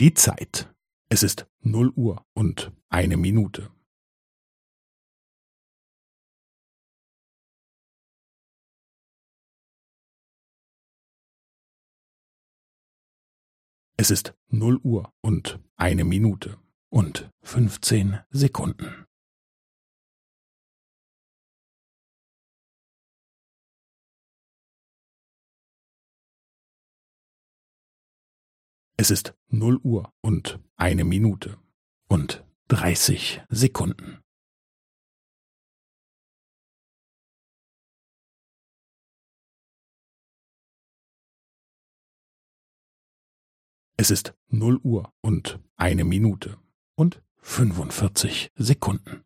Die Zeit. Es ist null Uhr und eine Minute. Es ist null Uhr und eine Minute und fünfzehn Sekunden. Es ist null Uhr und eine Minute und dreißig Sekunden. Es ist null Uhr und eine Minute und fünfundvierzig Sekunden.